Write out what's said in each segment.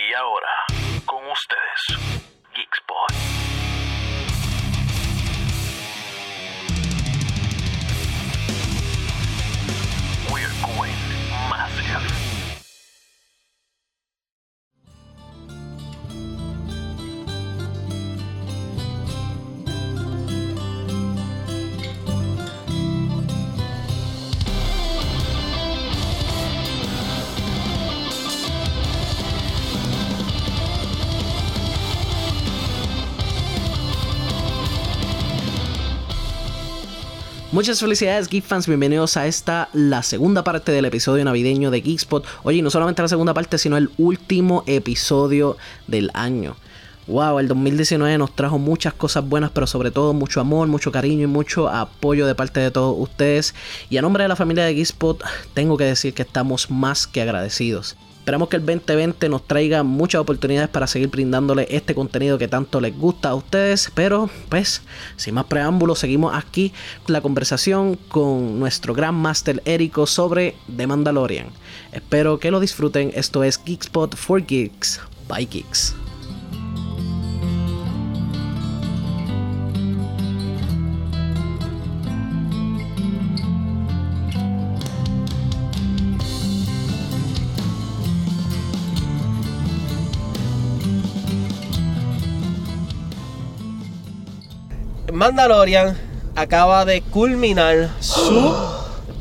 Y ahora, con ustedes, Muchas felicidades Geek fans, bienvenidos a esta, la segunda parte del episodio navideño de Geekspot. Oye, no solamente la segunda parte, sino el último episodio del año. Wow, el 2019 nos trajo muchas cosas buenas, pero sobre todo mucho amor, mucho cariño y mucho apoyo de parte de todos ustedes. Y a nombre de la familia de Geekspot, tengo que decir que estamos más que agradecidos. Esperamos que el 2020 nos traiga muchas oportunidades para seguir brindándole este contenido que tanto les gusta a ustedes. Pero, pues, sin más preámbulos, seguimos aquí la conversación con nuestro gran Master Érico sobre The Mandalorian. Espero que lo disfruten. Esto es Geekspot for Geeks by Geeks. Mandalorian acaba de culminar su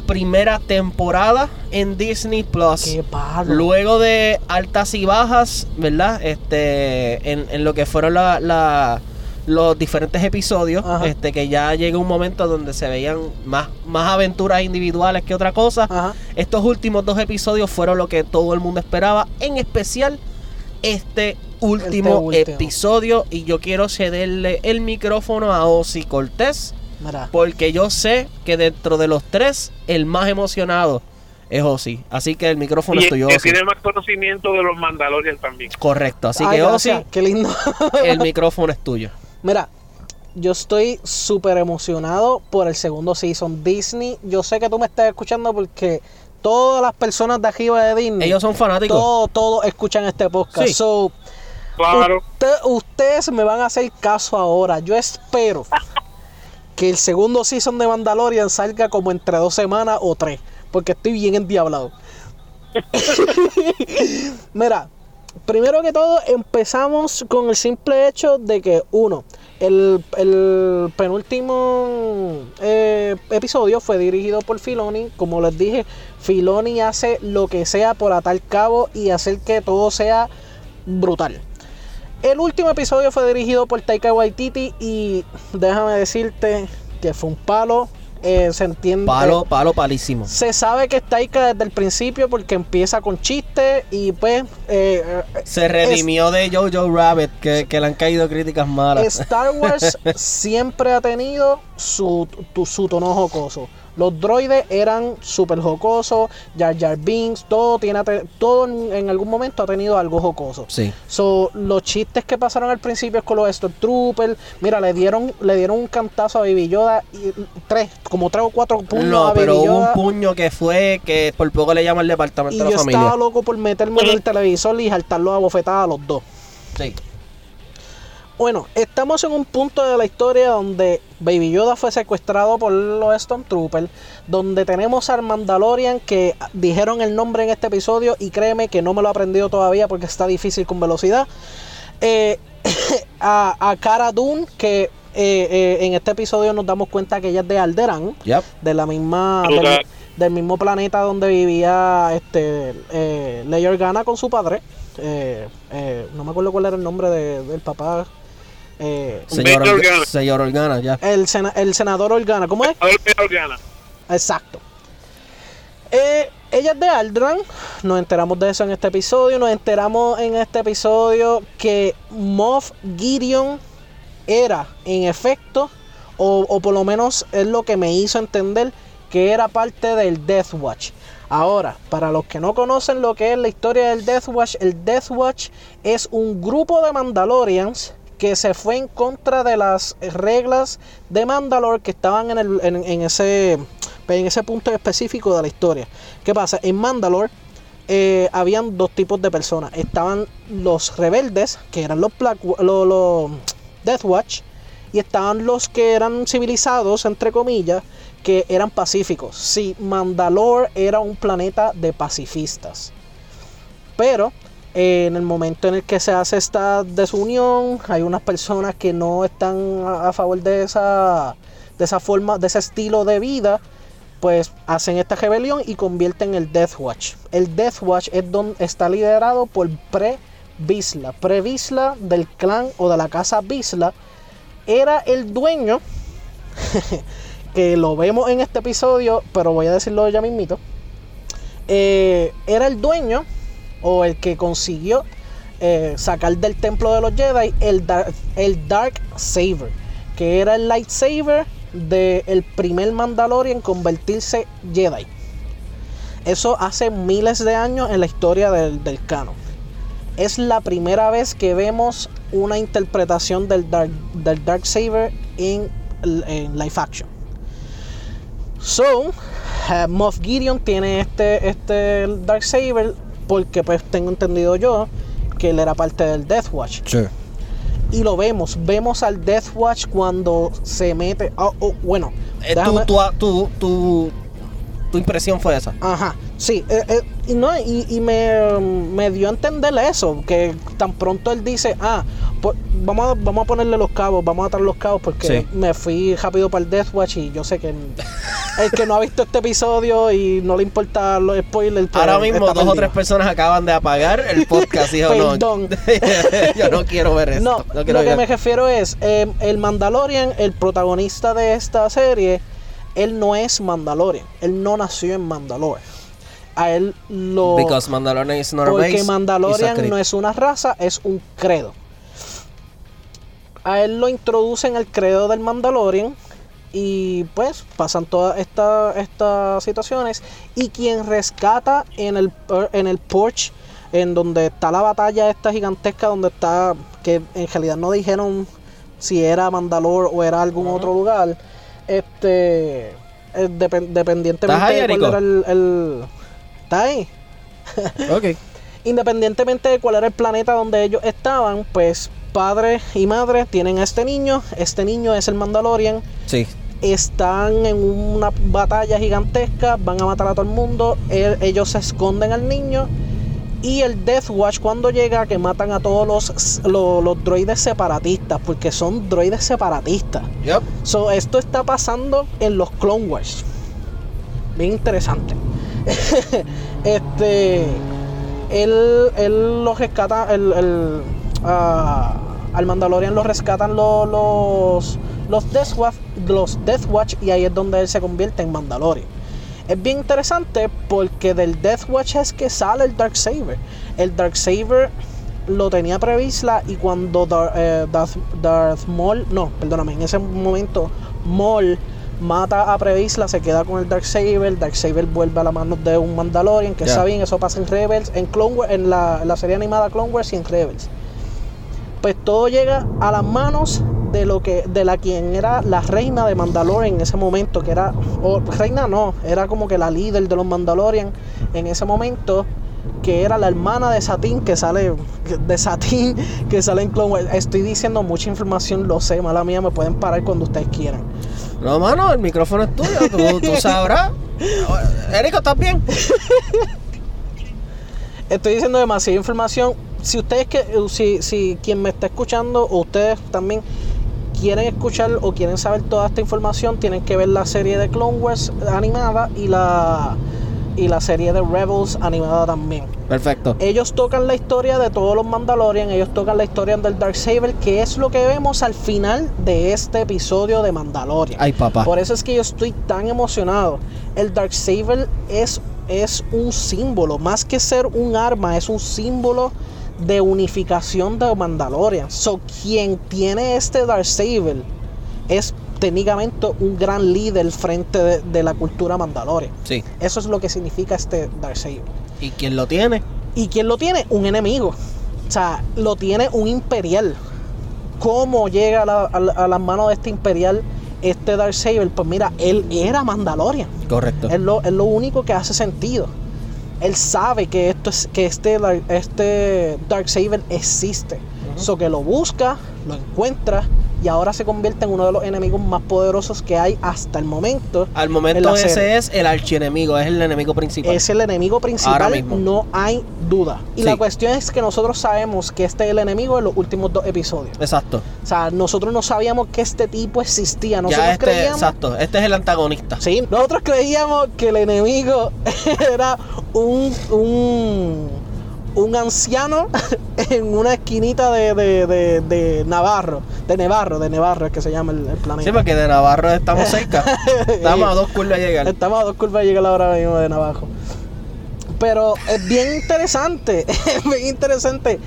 primera temporada en Disney Plus. Qué. Luego de altas y bajas, ¿verdad? Este, en, en lo que fueron la- la- los diferentes episodios, Ajá. este, que ya llega un momento donde se veían más, más aventuras individuales que otra cosa. Ajá. Estos últimos dos episodios fueron lo que todo el mundo esperaba, en especial este último, último. episodio. Y yo quiero cederle el micrófono a Ozzy Cortés, Mira, porque yo sé que dentro de los tres, el más emocionado es Ozzy. Así que el micrófono Y es tuyo, que tiene más conocimiento de los Mandalorian también. Correcto, así Ay, que Ozzy, gracias, qué lindo. el micrófono es tuyo. Mira, yo estoy súper emocionado por el segundo season. Disney, yo sé que tú me estás escuchando porque todas las personas de arriba de Disney, Ellos son fanáticos. todos, todos escuchan este podcast. Sí. So, Claro. usted- ustedes me van a hacer caso ahora. Yo espero que el segundo season de Mandalorian salga como entre dos semanas o tres. Porque estoy bien endiablado. Mira, primero que todo empezamos con el simple hecho de que uno, el, el penúltimo eh, episodio fue dirigido por Filoni. Como les dije, Filoni hace lo que sea por atar cabo y hacer que todo sea brutal. El último episodio fue dirigido por Taika Waititi y déjame decirte que fue un palo. eh, se entiende. Palo, palo, palísimo. Se sabe que es Taika desde el principio porque empieza con chistes y pues eh, Se redimió de Jojo Rabbit, que, que le han caído críticas malas. Star Wars siempre ha tenido su, tu- su tono jocoso. Los droides eran súper jocosos, Jar Jar Binks, todo, tiene, todo en, algún momento ha tenido algo jocoso. Sí. So, los chistes que pasaron al principio con los Stormtroopers, mira, le dieron, le dieron un cantazo a Baby Yoda y tres, como tres o cuatro puños No, a Baby pero hubo un puño que fue que por poco le llama al departamento y de yo la familia. estaba loco por meterme en el televisor y saltarlo a bofetadas a los dos. Sí. Bueno, estamos en un punto de la historia donde Baby Yoda fue secuestrado por los Stormtroopers, donde tenemos al Mandalorian que dijeron el nombre en este episodio y créeme que no me lo he aprendido todavía porque está difícil con velocidad. Eh, a, a Cara Dune que eh, eh, en este episodio nos damos cuenta que ella es de Alderaan, Yep. de la misma del, del mismo planeta donde vivía este eh, Leia Organa con su padre. Eh, eh, no me acuerdo cuál era el nombre de- del papá. Eh, Señor, Orga- Organa. señor Organa, ya. el, sena- el senador Organa, ¿cómo es? A ver, pero gana. Exacto. Eh, ella es de Aldran. Nos enteramos de eso en este episodio. Nos enteramos en este episodio que Moff Gideon era, en efecto, o, o por lo menos es lo que me hizo entender que era parte del Death Watch. Ahora, para los que no conocen lo que es la historia del Death Watch, el Death Watch es un grupo de Mandalorians que se fue en contra de las reglas de Mandalore que estaban en, el, en, en ese, en ese punto específico de la historia. ¿Qué pasa? En Mandalore eh, habían dos tipos de personas. Estaban los rebeldes, que eran los Black, los, los Death Watch, y estaban los que eran civilizados, entre comillas, que eran pacíficos. Sí, Mandalore era un planeta de pacifistas. Pero en el momento en el que se hace esta desunión, hay unas personas que no están a, favor de esa, de esa forma, de ese estilo de vida, pues hacen esta rebelión y convierten el Death Watch. El Death Watch es donde está liderado por Pre Visla. Pre Visla del clan o de la casa Visla era el dueño que lo vemos en este episodio, pero voy a decirlo ya mismito. Eh, era el dueño o el que consiguió eh, sacar del templo de los Jedi el, el Dark Saber, que era el lightsaber del primer Mandalorian convertirse Jedi. Eso hace miles de años en la historia del, del canon. Es la primera vez que vemos una interpretación del Dark, del Dark Saber en, en live action. So, eh, Moff Gideon tiene este, este Dark Saber porque pues tengo entendido yo que él era parte del Death Watch. Y lo vemos, vemos al Death Watch cuando se mete... oh, oh, bueno, Eh, déjame- tu, tu, tu, tu, tu impresión fue esa. Ajá, sí, eh, eh, y, no, y, y me, me dio a entender eso, que tan pronto él dice, ah, pues, vamos, a, vamos a ponerle los cabos, vamos a atar los cabos, porque Sí. me fui rápido para el Death Watch y yo sé que el que no ha visto este episodio y no le importa los spoilers, pues, Ahora mismo dos o tres personas acaban de apagar el podcast yo no. Yo no quiero ver eso. No, no quiero lo que me refiero es, eh, el Mandalorian, el protagonista de esta serie, él no es Mandalorian, él no nació en Mandalore. A él lo... Because Mandalorian is not a race, Porque Mandalorian no es una raza, es un credo. A él lo introducen al credo del Mandalorian y pues pasan todas esta- estas situaciones y quien rescata en el, en el porch en donde está la batalla esta gigantesca donde está que en realidad no dijeron si era Mandalore o era algún otro lugar este eh, depen- dependientemente ¿Estás ahí, de cuál Erico? era el, el- está ahí Ok. independientemente de cuál era el planeta donde ellos estaban, pues padre y madre tienen a este niño. Este niño es el Mandalorian. Sí. Están en una batalla gigantesca, van a matar a todo el mundo. El- ellos se esconden al niño. Y el Death Watch cuando llega que matan a todos los, los, los droides separatistas, porque son droides separatistas. Yep. So, esto está pasando en los Clone Wars. Bien interesante. este. Él, él lo rescata. El, el, ah, al Mandalorian lo rescatan los, los, los, Death Watch, los Death Watch. Y ahí es donde él se convierte en Mandalorian. Es bien interesante porque del Death Watch es que sale el Dark Saber. El Dark Saber lo tenía Previsla y cuando Dar- eh, Darth, Darth Maul, no, perdóname, en ese momento Maul mata a Previsla, se queda con el Dark Saber, Dark Saber vuelve a la mano de un Mandalorian, que está bien, eso pasa en Rebels, en Clone Wars, en la, en la serie animada Clone Wars y en Rebels. Pues todo llega a las manos de lo que de la quien era la reina de Mandalorian en ese momento, que era o reina no, era como que la líder de los Mandalorian en ese momento que era la hermana de Satín que sale de Satín que sale en Clone Wars. Estoy diciendo mucha información, lo sé, mala mía, me pueden parar cuando ustedes quieran. No, mano, el micrófono es tuyo, tú, tú sabrás. Erico, ¿estás bien? Estoy diciendo demasiada información. Si ustedes que si, si quien me está escuchando o ustedes también quieren escuchar o quieren saber toda esta información, tienen que ver la serie de Clone Wars animada y la y la serie de Rebels animada también. Perfecto. Ellos tocan la historia de todos los Mandalorian, ellos tocan la historia del Dark Saber, que es lo que vemos al final de este episodio de Mandalorian. Ay, papá. Por eso es que yo estoy tan emocionado. El Dark Saber es, es un símbolo, más que ser un arma, es un símbolo de unificación de Mandalorian. So, quien tiene este Dark Saber es técnicamente un gran líder frente de, de la cultura Mandalorian. Sí. Eso es lo que significa este Dark Saber. ¿Y quién lo tiene? ¿Y quién lo tiene? Un enemigo. O sea, lo tiene un imperial. ¿Cómo llega a, la- a la- a las manos de este imperial este Dark Saber? Pues mira, él era Mandalorian. Correcto. Es lo, es lo único que hace sentido. él sabe que esto es que este este Darksaber existe. So que lo busca, lo encuentra y ahora se convierte en uno de los enemigos más poderosos que hay hasta el momento. Al en momento ese serie. es el archienemigo, es el enemigo principal. Es el enemigo Ahora principal, mismo. no hay duda. Y Sí. la cuestión es que nosotros sabemos que este es el enemigo en los últimos dos episodios. Exacto. O sea, nosotros no sabíamos que este tipo existía. Nosotros ya este, creíamos. exacto, este es el antagonista. Sí, nosotros creíamos que el enemigo era un, un, un anciano en una esquinita de, de, de, de Navarro, de Nevarro, de Nevarro es que se llama el, el planeta. Sí, porque de Navarro estamos cerca. Estamos a dos curvas de llegar. Estamos a dos curvas de llegar ahora mismo de Navajo. Pero es bien interesante, es bien interesante.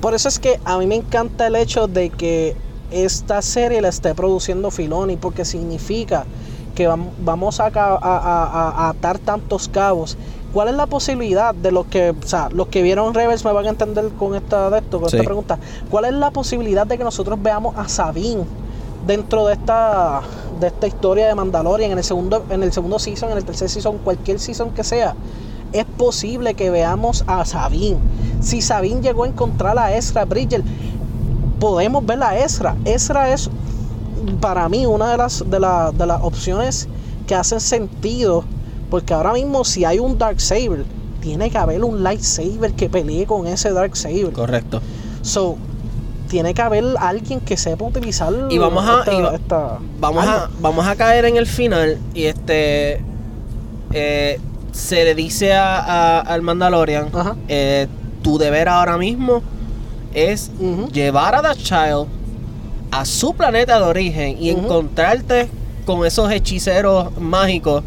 Por eso es que a mí me encanta el hecho de que esta serie la esté produciendo Filoni, porque significa que vam- vamos a, a- a- a atar tantos cabos. ¿Cuál es la posibilidad de los que, o sea, los que vieron Rebels me van a entender con esta, de esto, con Sí. esta pregunta? ¿Cuál es la posibilidad de que nosotros veamos a Sabine dentro de esta de esta historia de Mandalorian en el segundo en el segundo season, en el tercer season, cualquier season que sea? Es posible que veamos a Sabine. Si Sabine llegó a encontrar a Ezra Bridger, podemos ver a Ezra. Ezra es para mí una de las, de, la- de las opciones que hacen sentido. Porque ahora mismo si hay un Dark Saber, tiene que haber un lightsaber que pelee con ese Dark Saber. Correcto. So, tiene que haber alguien que sepa utilizar Y vamos a- esta- y va- esta Vamos a, vamos a caer en el final y este eh, se le dice a, a- al Mandalorian Ajá. eh, tu deber ahora mismo es llevar a The Child a su planeta de origen y encontrarte con esos hechiceros mágicos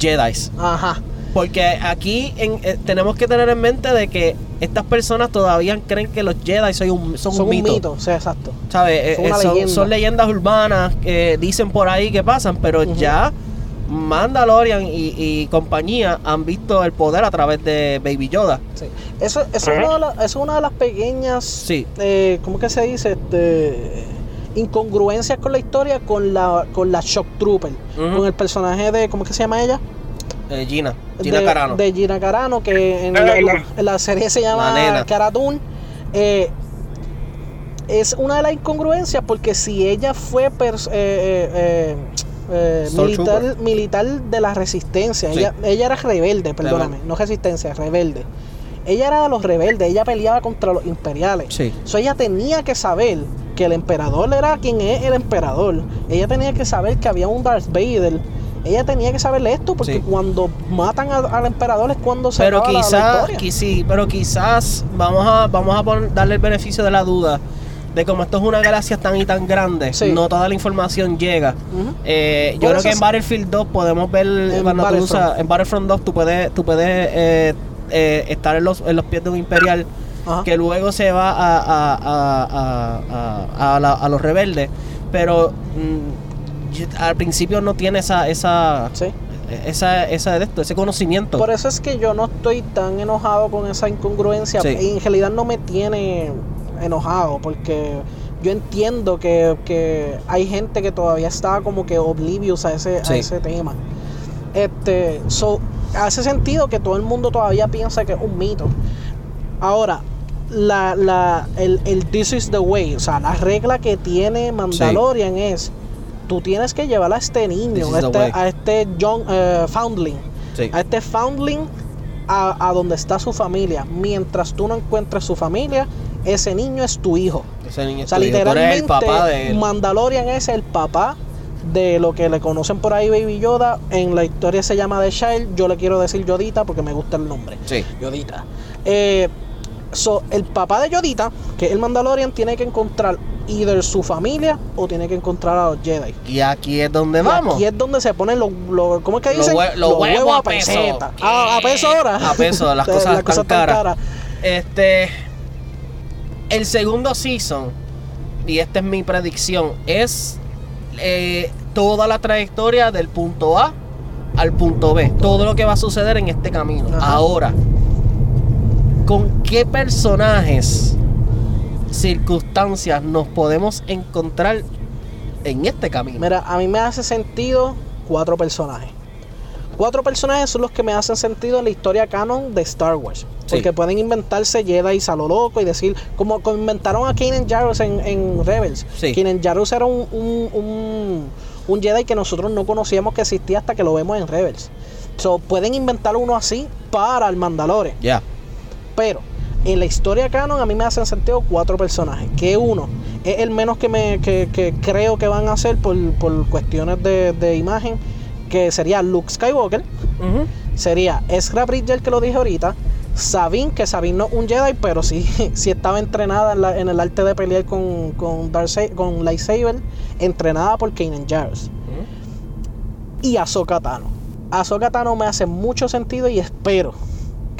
Jedi's. Ajá. Porque aquí en- eh, tenemos que tener en mente de que estas personas todavía creen que los Jedi son un, son Son un mito. sí, exacto. ¿Sabes? Eh, Son eh, son, leyenda. son leyendas urbanas que dicen por ahí que pasan, pero ya Mandalorian y, y compañía han visto el poder a través de Baby Yoda. Sí. Eso, eso, es una de la- eso es una de las pequeñas, Sí. eh, ¿cómo que se dice? Este, incongruencias con la historia con la, con la Shock Trooper. Con el personaje de, ¿cómo que se llama ella? Eh, Gina, Gina de, Carano. De Gina Carano, que en, Eh, la, la- en la serie se La llama nena. Cara Dune. Eh, es una de las incongruencias porque si ella fue pers- eh, eh, eh, eh, militar, militar de la resistencia, Sí. ella, ella era rebelde, perdóname, no resistencia, rebelde. Ella era de los rebeldes, ella peleaba contra los imperiales. Sí. So, ella tenía que saber que el emperador era quien es el emperador. Ella tenía que saber que había un Darth Vader. Ella tenía que saber esto porque Sí. cuando matan a- al emperador es cuando se Pero quizás, sí, pero quizás vamos a, vamos a pon- darle el beneficio de la duda de como esto es una galaxia tan y tan grande, Sí. no toda la información llega. Eh, yo creo que en Battlefield 2 podemos ver En cuando tú Battlefront. usas- en Battlefront 2 tú puedes, tú puedes eh, eh, estar en los, en los pies de un imperial Ajá. que luego se va a, a, a, a- a- a la- a los rebeldes, pero mm, al principio no tiene esa esa Sí. esa, esa ese conocimiento. Por eso es que yo no estoy tan enojado con esa incongruencia. Sí. Y en realidad no me tiene enojado porque yo entiendo que, que hay gente que todavía está como que oblivious a ese, Sí. a ese tema. Este, so, hace sentido que todo el mundo todavía piensa que es un mito. Ahora, la, la, el, el This is the way, o sea, la regla que tiene Mandalorian es, tú tienes que llevar a este niño, este, a este young, eh, foundling, Sí. a este foundling a, a donde está su familia. Mientras tú no encuentres su familia, ese niño es tu hijo. Ese niño O sea, es tu hijo, tú eres literalmente, el papá de él. Mandalorian es el papá de lo que le conocen por ahí Baby Yoda. En la historia se llama The Child. Yo le quiero decir Yodita porque me gusta el nombre. Sí. Yodita. Eh, so, el papá de Yodita, que es el Mandalorian, tiene que encontrar either su familia o tiene que encontrar a los Jedi. Y aquí es donde Y vamos. Aquí es donde se ponen los, los- ¿cómo es que dicen? los huevos a peso. peseta. A peso ahora. A peso, las cosas tan caras. Este. El segundo season, y esta es mi predicción, es eh, toda la trayectoria del punto A al punto B. Todo lo que va a suceder en este camino. Ajá. Ahora, ¿con qué personajes, circunstancias nos podemos encontrar en este camino? Mira, a mí me hace sentido cuatro personajes. cuatro personajes son los que me hacen sentido en la historia canon de Star Wars. Sí. Porque pueden inventarse Jedi a lo loco y decir, como, como inventaron a Kanan Jarrus en, en Rebels. Sí. Kanan Jarrus era un, un, un, un Jedi que nosotros no conocíamos que existía hasta que lo vemos en Rebels. So, pueden inventar uno así para el Mandalore. Ya. Pero en la historia canon a mí me hacen sentido cuatro personajes. Que uno es el menos que, me, que, que creo que van a hacer por, por cuestiones de, de imagen. Que sería Luke Skywalker. Ujú. Sería Ezra Bridger, que lo dije ahorita. Sabine, que Sabine no es un Jedi, pero sí, sí estaba entrenada en, la- en el arte de pelear con, con, Darksa- con Lightsaber. Entrenada por Kanan Jarrus. Y Ahsoka Tano. Ahsoka Tano me hace mucho sentido y espero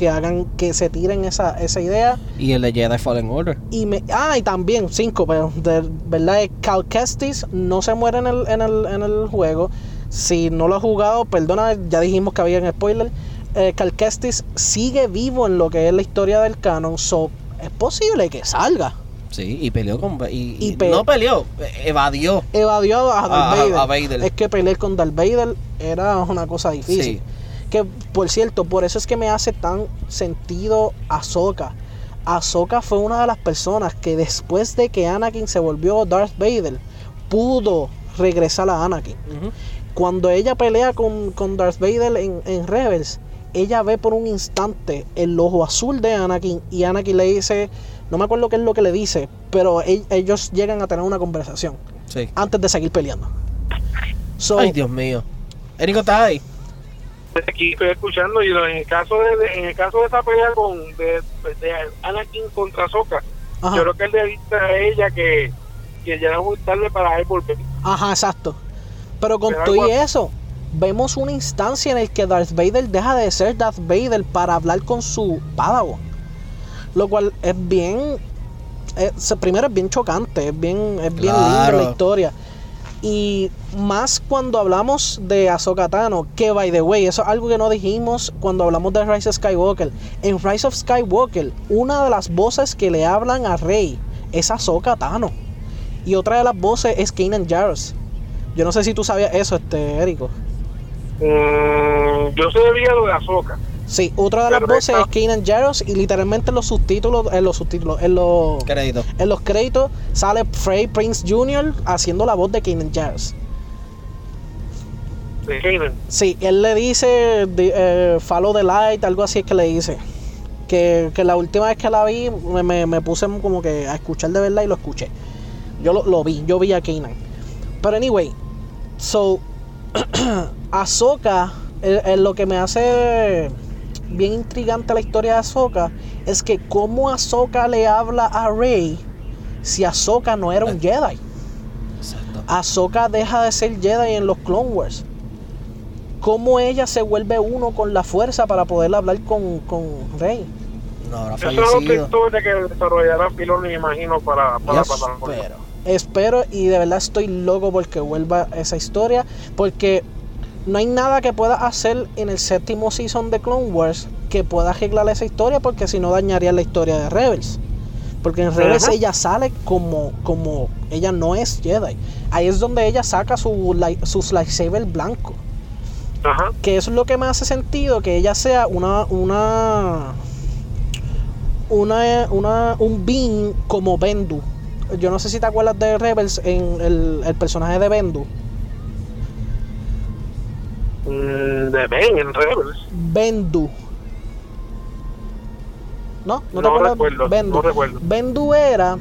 que hagan que se tiren esa, esa idea. Y el de Jedi Fallen Order. Y me, ah, y también, cinco, pero de verdad, Cal Kestis no se muere en el, en el, en el juego. Si no lo has jugado, perdona, ya dijimos que había un spoiler. Eh, Cal Kestis sigue vivo en lo que es la historia del canon, so es posible que salga. Sí, y peleó con. Y, Y y pe- no peleó, eh, evadió. Evadió a Darth a- Vader. a Vader. Es que pelear con Darth Vader era una cosa difícil. Sí. Que por cierto, por eso es que me hace tan sentido Ahsoka. Ahsoka fue una de las personas que después de que Anakin se volvió Darth Vader, pudo regresar a Anakin. Cuando ella pelea con, con Darth Vader en, en Rebels, ella ve por un instante el ojo azul de Anakin y Anakin le dice, no me acuerdo qué es lo que le dice, pero e- ellos llegan a tener una conversación Sí. antes de seguir peleando. So, Ay, Dios mío. Érico, ¿estás ahí? Aquí estoy escuchando y en el caso de, de- en el caso de esa pelea con de, de Anakin contra Soka, ajá. yo creo que él le dice a ella que, que ya era muy tarde para él volver. Ajá, exacto. Pero con Pero todo y eso, vemos una instancia en el que Darth Vader deja de ser Darth Vader para hablar con su Padawan. Lo cual es bien. es- primero es bien chocante, es bien, es bien linda Claro. la historia. Y más cuando hablamos de Ahsoka Tano, que by the way, eso es algo que no dijimos cuando hablamos de Rise of Skywalker. En Rise of Skywalker, una de las voces que le hablan a Rey es Ahsoka Tano. Y otra de las voces es Kanan Jarrus. Yo no sé si tú sabías eso, este, Érico. Mm, yo sabía lo de Azoka. Sí, otra de las Pero voces esta- es Kanan Jarrus y literalmente en los subtítulos, en los subtítulos, en los, Crédito. en los créditos sale Frey Prince Jr. haciendo la voz de de Kanan. Sí, él le dice di- eh, follow the light, algo así es que le dice. Que, que la última vez que la vi me, me- me puse como que a escuchar de verdad y lo escuché. Yo lo, lo vi, yo vi a Kanan. Pero anyway, so Ahsoka, eh, eh, lo que me hace bien intrigante la historia de Ahsoka es que cómo Ahsoka le habla a Rey si Ahsoka no era un Jedi. Exacto. Ahsoka deja de ser Jedi en los Clone Wars. ¿Cómo ella se vuelve uno con la fuerza para poder hablar con, con Rey? No habrá Eso es otra historia que desarrollará Filoni, me imagino, para, para, para- Espero. Espero y de verdad estoy loco porque vuelva esa historia. Porque no hay nada que pueda hacer en el séptimo season de Clone Wars que pueda arreglar esa historia porque si no dañaría la historia de Rebels. Porque en Rebels Ajá. ella sale como, como ella no es Jedi. Ahí es donde ella saca su, sus lightsaber blanco. Ajá. que eso es lo que me hace sentido que ella sea una una una, una un being como Bendu yo no sé si te acuerdas de Rebels en el, el personaje de Bendu de Ben en Rebels. Bendu no no te No acuerdas recuerdo, Bendu no recuerdo. Bendu era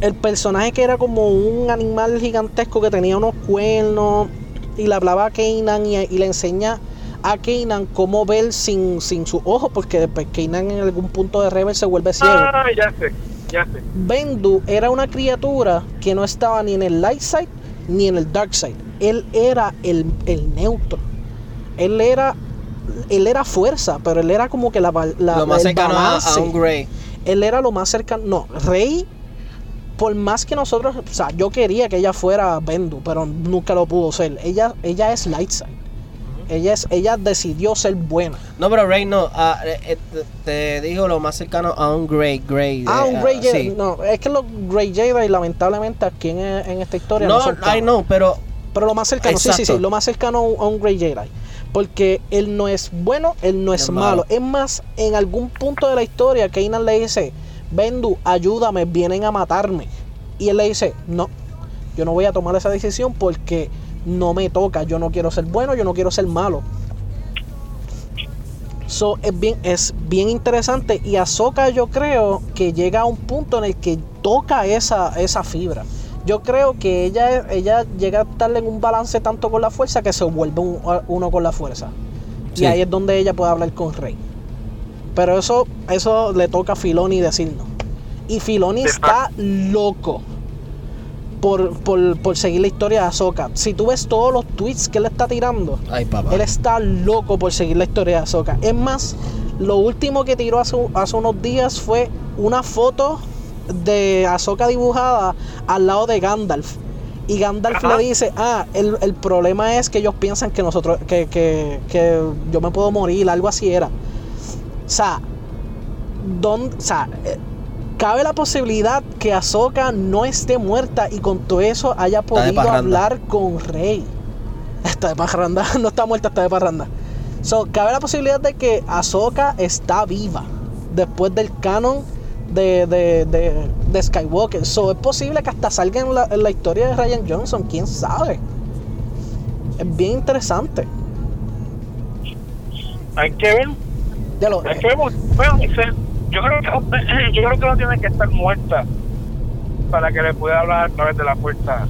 el personaje que era como un animal gigantesco que tenía unos cuernos y le hablaba a Kanan y, y le enseña a Kanan cómo ver sin, sin sus ojos porque pues, Kanan en algún punto de Rebel se vuelve ciego. Ah, ya sé, ya sé. Bendu era una criatura que no estaba ni en el light side ni en el dark side. Él era el, el neutro. Él era él era fuerza, pero él era como que la, la Lo más el cercano a, un Grey. Él era lo más cercano. No, Rey, por más que nosotros. O sea, yo quería que ella fuera Bendu, pero nunca lo pudo ser. Ella, ella es Lightside. Ella, es, ella decidió ser buena. No, pero Rey no. ah, eh, te, digo lo más cercano a un Grey. Grey Ah, eh, un Grey ah, Jedi. sí. No, es que los Grey Jedi, lamentablemente, aquí en, en esta historia no, No, son no, pero Pero lo más cercano, sí, sí, sí, lo más cercano a un, a un Grey Jedi. Porque él no es bueno, él no es, Es malo. malo. Es más, en algún punto de la historia, Kanan le dice, Bendu, ayúdame, vienen a matarme. Y él le dice, no, yo no voy a tomar esa decisión porque no me toca. Yo no quiero ser bueno, yo no quiero ser malo. So, es bien, es bien interesante. Y Ahsoka yo creo que llega a un punto en el que toca esa, esa fibra. Yo creo que ella, ella llega a estar en un balance tanto con la fuerza que se vuelve un- uno con la fuerza. Sí. Y ahí es donde ella puede hablar con Rey. Pero eso, eso le toca a Filoni decirnos. Y Filoni está loco por, por, por seguir la historia de Ahsoka. Si tú ves todos los tweets que él está tirando, Ay, papá. él está loco por seguir la historia de Ahsoka. Es más, lo último que tiró hace, hace unos días fue una foto de Ahsoka dibujada al lado de Gandalf. Y Gandalf Ajá. le dice, ah, el, el problema es que ellos piensan que nosotros, que, que, que yo me puedo morir, algo así era. O sea, don, o sea, cabe la posibilidad que Ahsoka no esté muerta y con todo eso haya podido hablar con Rey. Está de parranda, no está muerta, está de parranda. So, cabe la posibilidad de que Ahsoka está viva después del canon de, de, de, de Skywalker. So, es posible que hasta salga en la, en la historia de Ryan Johnson, quién sabe. Es bien interesante. Hay que ver, Ya lo, hay que ver. Bueno, yo creo que yo creo que no tiene que estar muerta para que le pueda hablar a través de la puerta.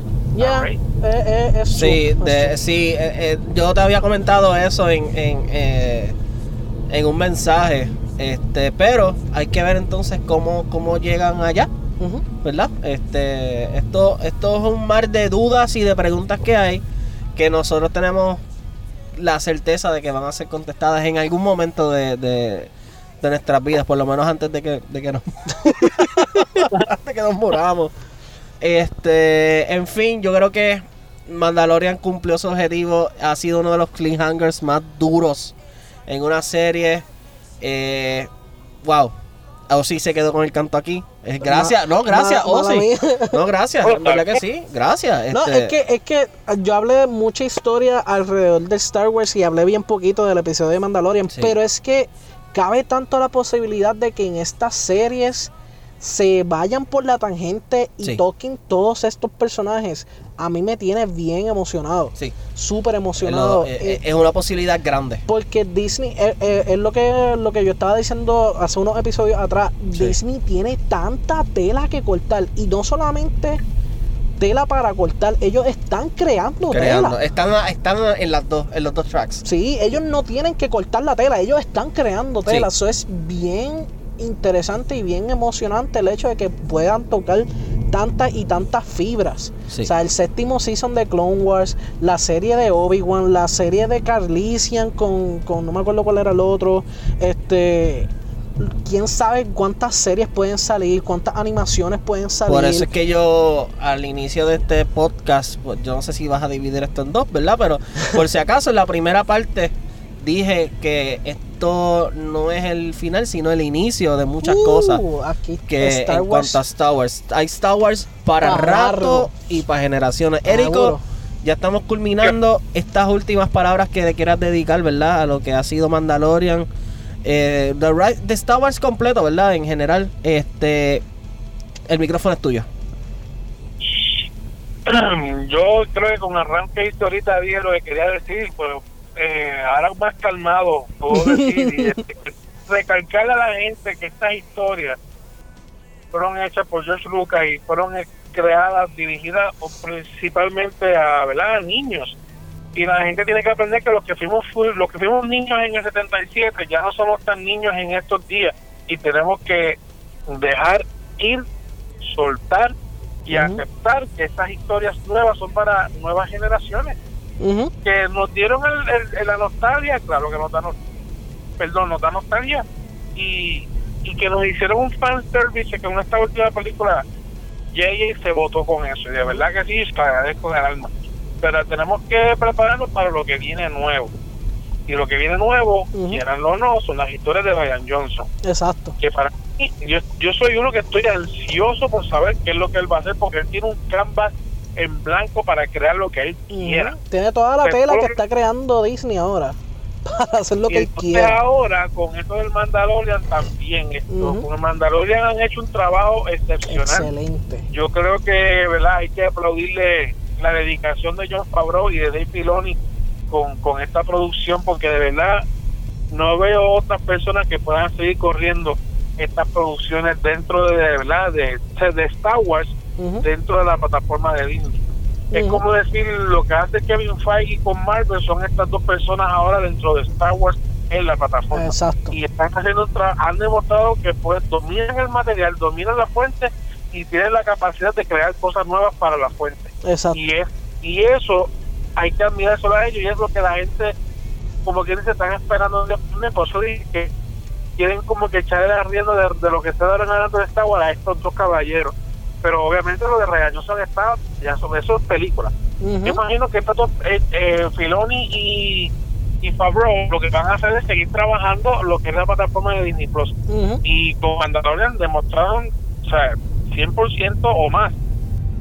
Rey. eh, eh, es Sí, su- de- sí eh, eh, yo te había comentado eso en, en, eh, en un mensaje. Este, pero hay que ver entonces cómo, cómo llegan allá. ¿verdad? Este, esto, esto es un mar de dudas y de preguntas que hay que nosotros tenemos la certeza de que van a ser contestadas en algún momento de, de, de nuestras vidas, por lo menos antes de que, de que nos antes que nos muramos. Este, en fin, yo creo que Mandalorian cumplió su objetivo. Ha sido uno de los cliffhangers más duros en una serie. Eh, wow. Ozzy se quedó con el canto aquí. Eh, gracias, no, gracias, Ozzy. No, gracias, en verdad que sí, gracias. No, este, es que, es que yo hablé mucha historia alrededor de Star Wars y hablé bien poquito del episodio de Mandalorian, Sí. pero es que cabe tanto la posibilidad de que en estas series se vayan por la tangente y Sí. toquen todos estos personajes. A mí me tiene bien emocionado, Sí, súper es, emocionado. eh, Eh, es una posibilidad grande. porque Disney, eh, eh, es lo que, lo que yo estaba diciendo hace unos episodios atrás, Sí. Disney tiene tanta tela que cortar y no solamente tela para cortar, ellos están creando, Creando. tela. Están, están en las dos, en los dos tracks. Sí, ellos no tienen que cortar la tela, ellos están creando tela. Sí. Eso es bien interesante y bien emocionante el hecho de que puedan tocar tantas y tantas fibras. Sí. O sea, el séptimo season de Clone Wars, la serie de Obi-Wan, la serie de Carlisian con, con no me acuerdo cuál era el otro, este quién sabe cuántas series pueden salir, cuántas animaciones pueden salir. Por eso es que yo al inicio de este podcast, pues, yo no sé si vas a dividir esto en dos, ¿verdad? Pero por si acaso en la primera parte dije que esto no es el final, sino el inicio de muchas Uh, cosas. aquí Que Star en Wars cuanto a Star Wars, hay Star Wars para Para rato largo. y para generaciones. Érico, ya estamos culminando estas últimas palabras que le quieras dedicar, ¿verdad? A lo que ha sido Mandalorian. Eh, the, Ri- the Star Wars completo, ¿verdad? En general, este el micrófono es tuyo. Yo creo que con arranque hice ahorita dije lo que quería decir, pero eh, ahora más calmado puedo decir y este, recalcarle a la gente que estas historias fueron hechas por George Lucas y fueron creadas, dirigidas principalmente a, ¿verdad? a niños. Y la gente tiene que aprender que los que fuimos fu- los que fuimos niños en el 77 ya no somos tan niños en estos días y tenemos que dejar ir, soltar y aceptar que estas historias nuevas son para nuevas generaciones Que nos dieron el, el- la nostalgia, claro que nos da, nos- perdón, nos da nostalgia y, y que nos hicieron un fan service que en esta última película JJ se votó con eso y de verdad que sí, te agradezco del alma. Pero tenemos que prepararnos para lo que viene nuevo. Y lo que viene nuevo, Ujú. quieranlo o no, son las historias de Ryan Johnson. Exacto. Que para mí, yo, yo soy uno que estoy ansioso por saber qué es lo que él va a hacer, porque él tiene un canvas en blanco para crear lo que él quiera. Tiene toda la tela que está creando Disney ahora. para hacer lo y que él quiera. ahora con esto del Mandalorian también esto, Ujú. con el Mandalorian han hecho un trabajo excepcional Excelente. yo creo que verdad hay que aplaudirle la dedicación de John Favreau y de Dave Filoni con, con esta producción porque de verdad no veo otras personas que puedan seguir corriendo estas producciones dentro de, de verdad de, de Star Wars Dentro de la plataforma de Disney es como decir lo que hace Kevin Feige con Marvel son estas dos personas ahora dentro de Star Wars en la plataforma Exacto. y están haciendo han demostrado que pues dominan el material, dominan la fuente y tienen la capacidad de crear cosas nuevas para la fuente. Exacto. Y es y eso hay que admirárselo a ellos y es lo que la gente como que se están esperando de por eso dije que quieren como que echarle la rienda de, de lo que se ahora en adelante de Star Wars a estos dos caballeros. Pero obviamente lo de Regañosa de Star ya sobre eso es película. Ujú. Yo imagino que estos eh, eh, Filoni y, y Favreau lo que van a hacer es seguir trabajando lo que es la plataforma de Disney Plus. Ujú. Y con Mandalorian demostraron, o sea, 100% o más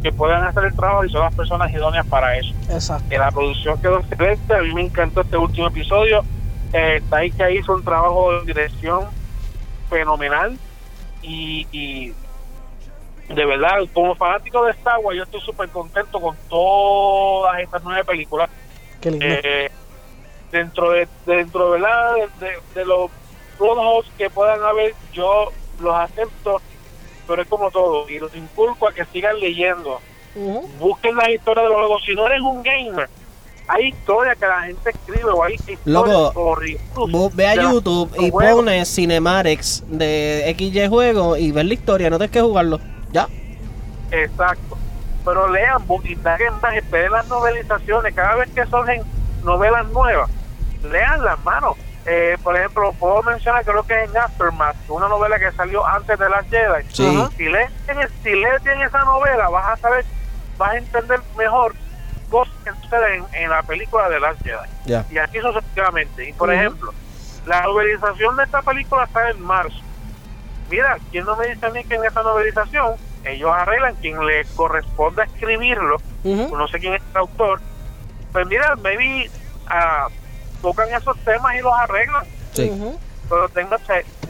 que puedan hacer el trabajo y son las personas idóneas para eso. Exacto. Que la producción quedó excelente, a mí me encantó este último episodio. Eh, Taika hizo un trabajo de dirección fenomenal y, y de verdad, como fanático de Star Wars, yo estoy súper contento con todas estas nueve películas. Qué lindo. Eh, dentro de dentro ¿verdad? De, de, de los holes que puedan haber, yo los acepto, pero es como todo, y los inculco a que sigan leyendo. Busquen las historias de los juegos. Si no eres un gamer, hay historias que la gente escribe o hay historias Loco, Vos ve a YouTube y juegos. pones Cinematics de XY juego y ves la historia, no tienes que jugarlo. Ya. Exacto. Pero lean, indaguen más, esperen las novelizaciones. Cada vez que surgen novelas nuevas, lean las manos. Eh, por ejemplo, puedo mencionar, creo que es en Aftermath, una novela que salió antes de las Jedi. Sí. Si lees, si lees en esa novela, vas a saber, vas a entender mejor cosas que suceden en, la película de las Jedi. Ya. Y así sucesivamente. Y por ejemplo, la novelización de esta película está en marzo. Mira, ¿quién no me dice a mí que en esa novelización ellos arreglan quien le corresponde escribirlo? No sé quién es el autor. Pues mira, maybe ah, tocan esos temas y los arreglan. Sí. Ujú. Pero tengan,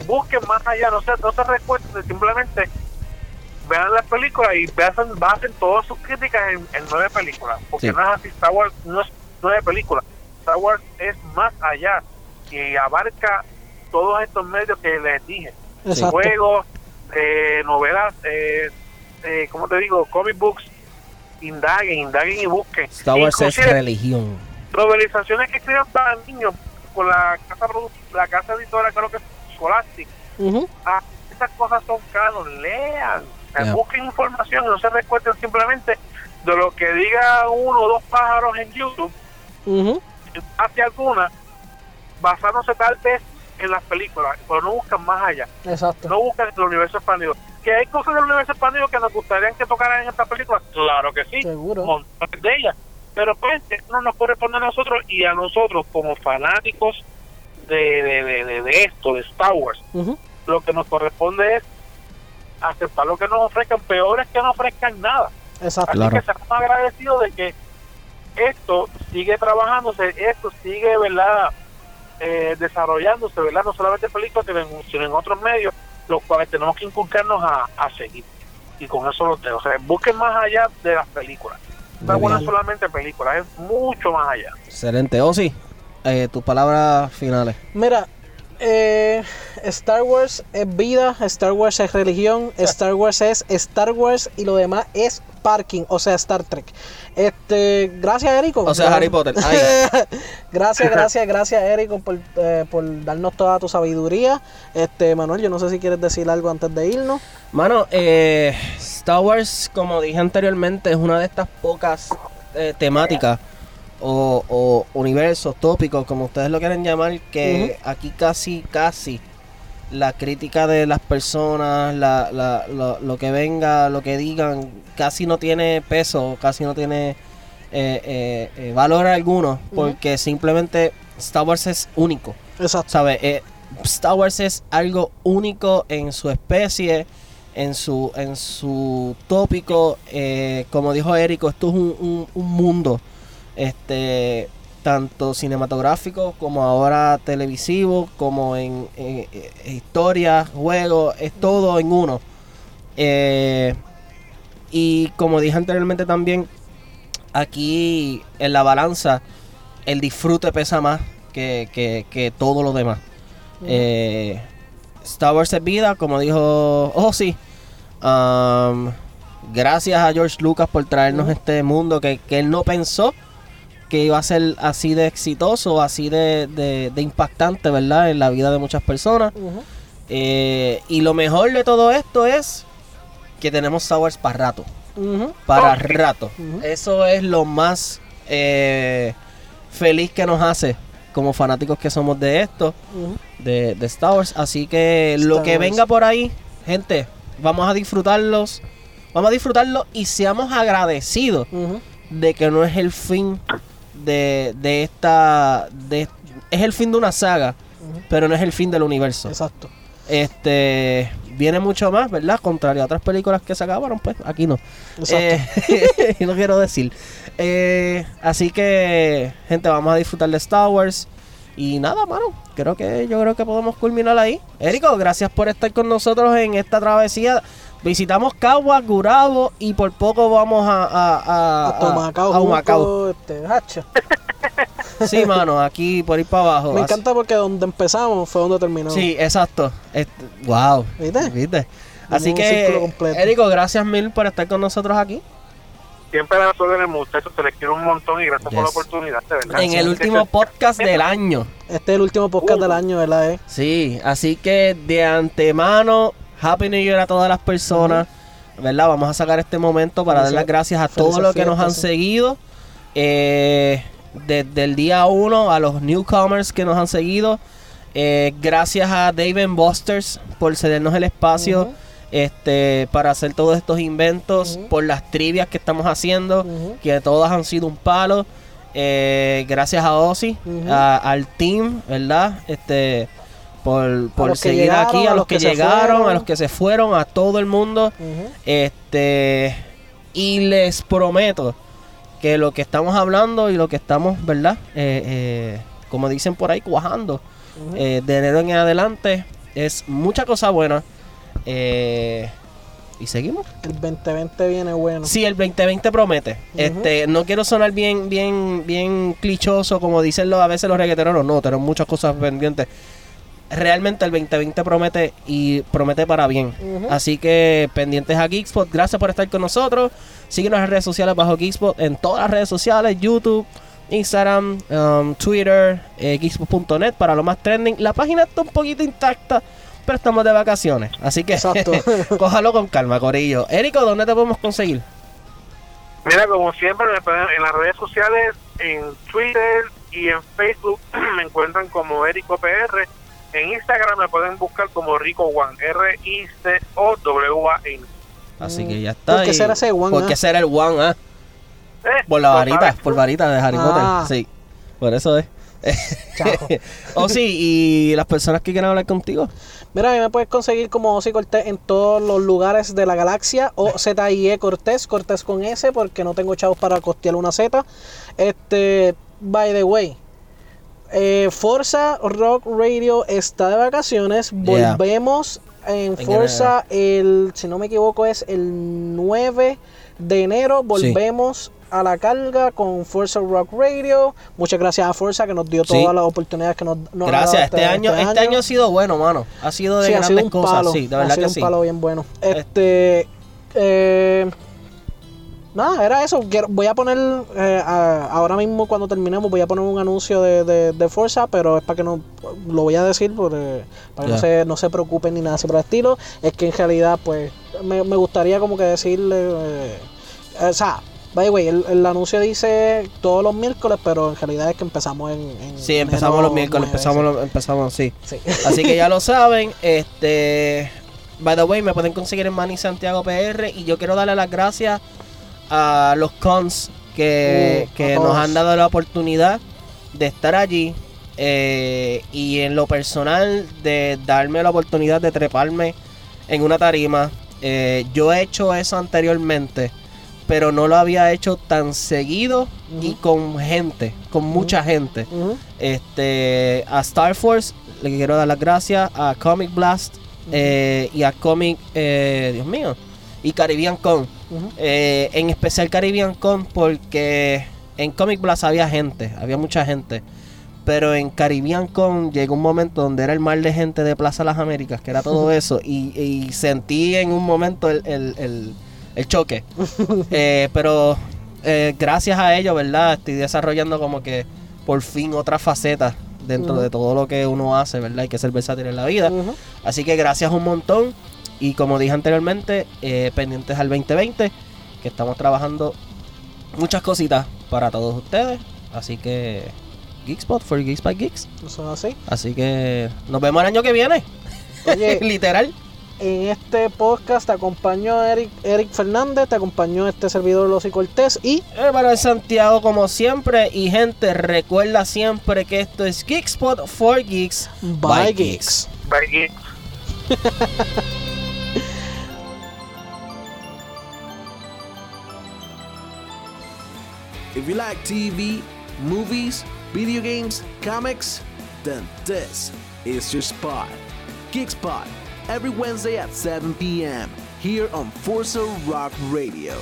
busquen más allá, no se, no se recuerden, simplemente vean las películas y basen, basen todas sus críticas en, en nueve películas. Porque Sí. no es así, Star Wars no es nueve películas. Star Wars es más allá y abarca todos estos medios que les dije. Exacto. Juegos, eh, novelas, eh, eh, ¿cómo te digo? Comic books. Indaguen, indaguen y busquen. Star Wars es religión. novelizaciones que escriben para niños con la casa la casa editora creo que es Scholastic ah, esas cosas son canon lean busquen información no se recuerden simplemente de lo que diga uno o dos pájaros en YouTube Ujú. hace alguna basándose tal vez en las películas pero no buscan más allá Exacto. no buscan el universo expandido que hay cosas del universo expandido que nos gustaría que tocaran en esta película claro que sí Seguro. montones de ellas. Pero pues eso no nos corresponde a nosotros y a nosotros como fanáticos de, de, de, de- de esto, de Star Wars, lo que nos corresponde es aceptar lo que nos ofrezcan, peor es que no ofrezcan nada. Exacto. Así Claro. que estamos agradecidos de que esto sigue trabajándose, esto sigue, ¿verdad? Eh, desarrollándose, ¿verdad? No solamente en películas, sino en, sino en otros medios, los cuales tenemos que inculcarnos a, a seguir. Y con eso los dejo. O sea, busquen más allá de las películas. No es bien. solamente películas, es mucho más allá. Excelente. Osi, eh, tus palabras finales. Mira, eh, Star Wars es vida, Star Wars es religión, Star Wars es Star Wars y lo demás es parking, o sea, Star Trek. Este, gracias, Érico. O sea, Gra- Harry Potter. Gracias, gracias, gracias, Érico, por, eh, por darnos toda tu sabiduría. Este, Manuel, yo no sé si quieres decir algo antes de irnos. Mano, eh, Star Wars, como dije anteriormente, es una de estas pocas eh, temáticas o, o universos, tópicos, como ustedes lo quieren llamar, que aquí casi, casi la crítica de las personas, la, la- lo, lo que venga, lo que digan, casi no tiene peso, casi no tiene eh, eh, eh, valor alguno, porque simplemente Star Wars es único. Exacto. Star Wars es algo único en su especie, en su, en su tópico. como dijo Érico, esto es un, un- un mundo. Este, tanto cinematográfico como ahora televisivo, como en, en- en historia, juegos, es todo en uno. Eh, y como dije anteriormente también, aquí en la balanza el disfrute pesa más que, que- que todo lo demás. Eh, Star Wars es vida, como dijo Oh sí. Um, gracias a George Lucas por traernos este mundo que, que él no pensó que iba a ser así de exitoso, así de, de- de impactante, ¿verdad? En la vida de muchas personas. Eh, y lo mejor de todo esto es que tenemos Star Wars para rato. Para rato. Eso es lo más eh, feliz que nos hace como fanáticos que somos de esto de, de Star Wars. Así que lo que Wars. venga por ahí, gente, vamos a disfrutarlos. Vamos a disfrutarlo y seamos agradecidos de que no es el fin de, de esta. De, es el fin de una saga, pero no es el fin del universo. Exacto. Este. Viene mucho más, ¿verdad? Contrario a otras películas que se acabaron, pues aquí no. Exacto. Eh, y no quiero decir. Eh, así que, gente, vamos a disfrutar de Star Wars. Y nada, mano. Creo que yo creo que podemos culminar ahí. Érico, gracias por estar con nosotros en esta travesía. Visitamos Cagua, Gurabo y por poco vamos a, a, a, a Humacao. Este, hacha. Sí, mano, aquí por ir para abajo. Me Así- encanta porque donde empezamos fue donde terminó. Sí, exacto. Este, wow. ¿Viste? ¿Viste? Así que, completo. Érico, gracias mil por estar con nosotros aquí. Siempre a las órdenes, muchachos, se les quiero un montón y gracias por la oportunidad, de verdad. En el último podcast del año. Este es el último podcast del año, ¿verdad? Eh? Sí, así que de antemano, Happy New Year a todas las personas, ¿verdad? Vamos a sacar este momento para dar las gracias a todos los que nos han seguido. Eh, desde el día 1 a los newcomers que nos han seguido. Eh, gracias a Dave Busters por cedernos el espacio este, para hacer todos estos inventos, por las trivias que estamos haciendo, que todas han sido un palo. Eh, gracias a Ozzy, a- al team, ¿verdad? Este, por, por seguir llegaron, aquí, a, los que, llegaron, a los que se fueron, a todo el mundo. Este, y les prometo que lo que estamos hablando y lo que estamos, ¿verdad? Eh, eh, como dicen por ahí, cuajando eh, de enero en adelante es mucha cosa buena. Eh, y seguimos. El 2020 viene bueno. Sí, el 2020 promete. Este, no quiero sonar bien, bien, bien clichoso como dicen los, a veces los reggaetoneros. No, tenemos muchas cosas pendientes. Realmente el 2020 promete y promete para bien. Así que pendientes a Geekspot. Gracias por estar con nosotros. Síguenos en las redes sociales bajo Geekspot. En todas las redes sociales. YouTube, Instagram, um, Twitter, eh, Geekspot.net para lo más trending. La página está un poquito intacta. Pero estamos de vacaciones. Así que cójalo con calma, Corillo. Érico, ¿dónde te podemos conseguir? Mira, como siempre, en las redes sociales, en Twitter y en Facebook, me encuentran como Erico PR. En Instagram me pueden buscar como Rico One, R-I-C-O-W-A-N. Así Mm. que ya está. ¿Por qué será ese One, ¿Por qué ah? será el One, ah? Eh, Por la varita, por varita de Harry Ah. Potter. Sí, por eso es. Chao. oh, sí, y las personas que quieran hablar contigo. Mira, a mí me puedes conseguir como Ozzy Cortés en todos los lugares de la galaxia o ZIE Cortés, Cortés con S, porque no tengo chavos para costear una Z. Este, by the way, eh, Forza Rock Radio está de vacaciones. Yeah. Volvemos en Forza el, si no me equivoco, es el 9 de enero. Volvemos a la carga con Forza Rock Radio. Muchas gracias a Forza que nos dio Sí. todas las oportunidades que nos, nos ha dado Gracias, este, año, este año ha sido bueno, mano. Ha sido de Sí, ha grandes sido un cosas, palo. sí, de ha verdad sido que un palo bien bueno. Este. eh, nada, era eso. Quiero- voy a poner. eh, a- ahora mismo, cuando terminemos, voy a poner un anuncio de, de, de Forza, pero es para que no. Lo voy a decir por, eh, para que no, se, no se preocupen ni nada así por el estilo. Es que en realidad, pues. Me, me gustaría como que decirle. eh, o sea. By the way, el, el anuncio dice todos los miércoles, pero en realidad es que empezamos en. en Sí, empezamos enero los miércoles, empezamos, los- empezamos, sí. sí. Así que ya lo saben, este... By the way, me pueden conseguir en Manny Santiago PR y yo quiero darle las gracias a los cons que, Uh, que nos han dado la oportunidad de estar allí eh, y en lo personal de darme la oportunidad de treparme en una tarima. Eh, yo he hecho eso anteriormente, pero no lo había hecho tan seguido y con gente, con mucha gente. Este, a Star Force le quiero dar las gracias, a Comic Blast eh, y a Comic, Dios mío, y Caribbean Con. Eh, en especial Caribbean Con porque en Comic Blast había gente, había mucha gente. Pero en Caribbean Con llegó un momento donde era el mar de gente de Plaza Las Américas, que era todo eso, y, y sentí en un momento el, el- el- el choque. Eh, pero eh, gracias a ello, ¿verdad? Estoy desarrollando como que por fin otra faceta dentro de todo lo que uno hace, ¿verdad? Hay que ser versátil en la vida. Así que gracias un montón. Y como dije anteriormente, eh, pendientes al 2020, que estamos trabajando muchas cositas para todos ustedes. Así que Geekspot for Geeks by Geeks. Eso es así. Así que nos vemos el año que viene. Oye, Literal. en este podcast te acompañó Eric, Eric Fernández, te acompañó este servidor Losi Cortés y Hermano de Santiago como siempre. Y gente, recuerda siempre que esto es Geekspot for Geeks Bye Geeks. Bye, geeks. If you like TV, movies, video games, comics, then this is your spot. Geek Spot, every Wednesday at 7 p.m. here on Forza Rock Radio.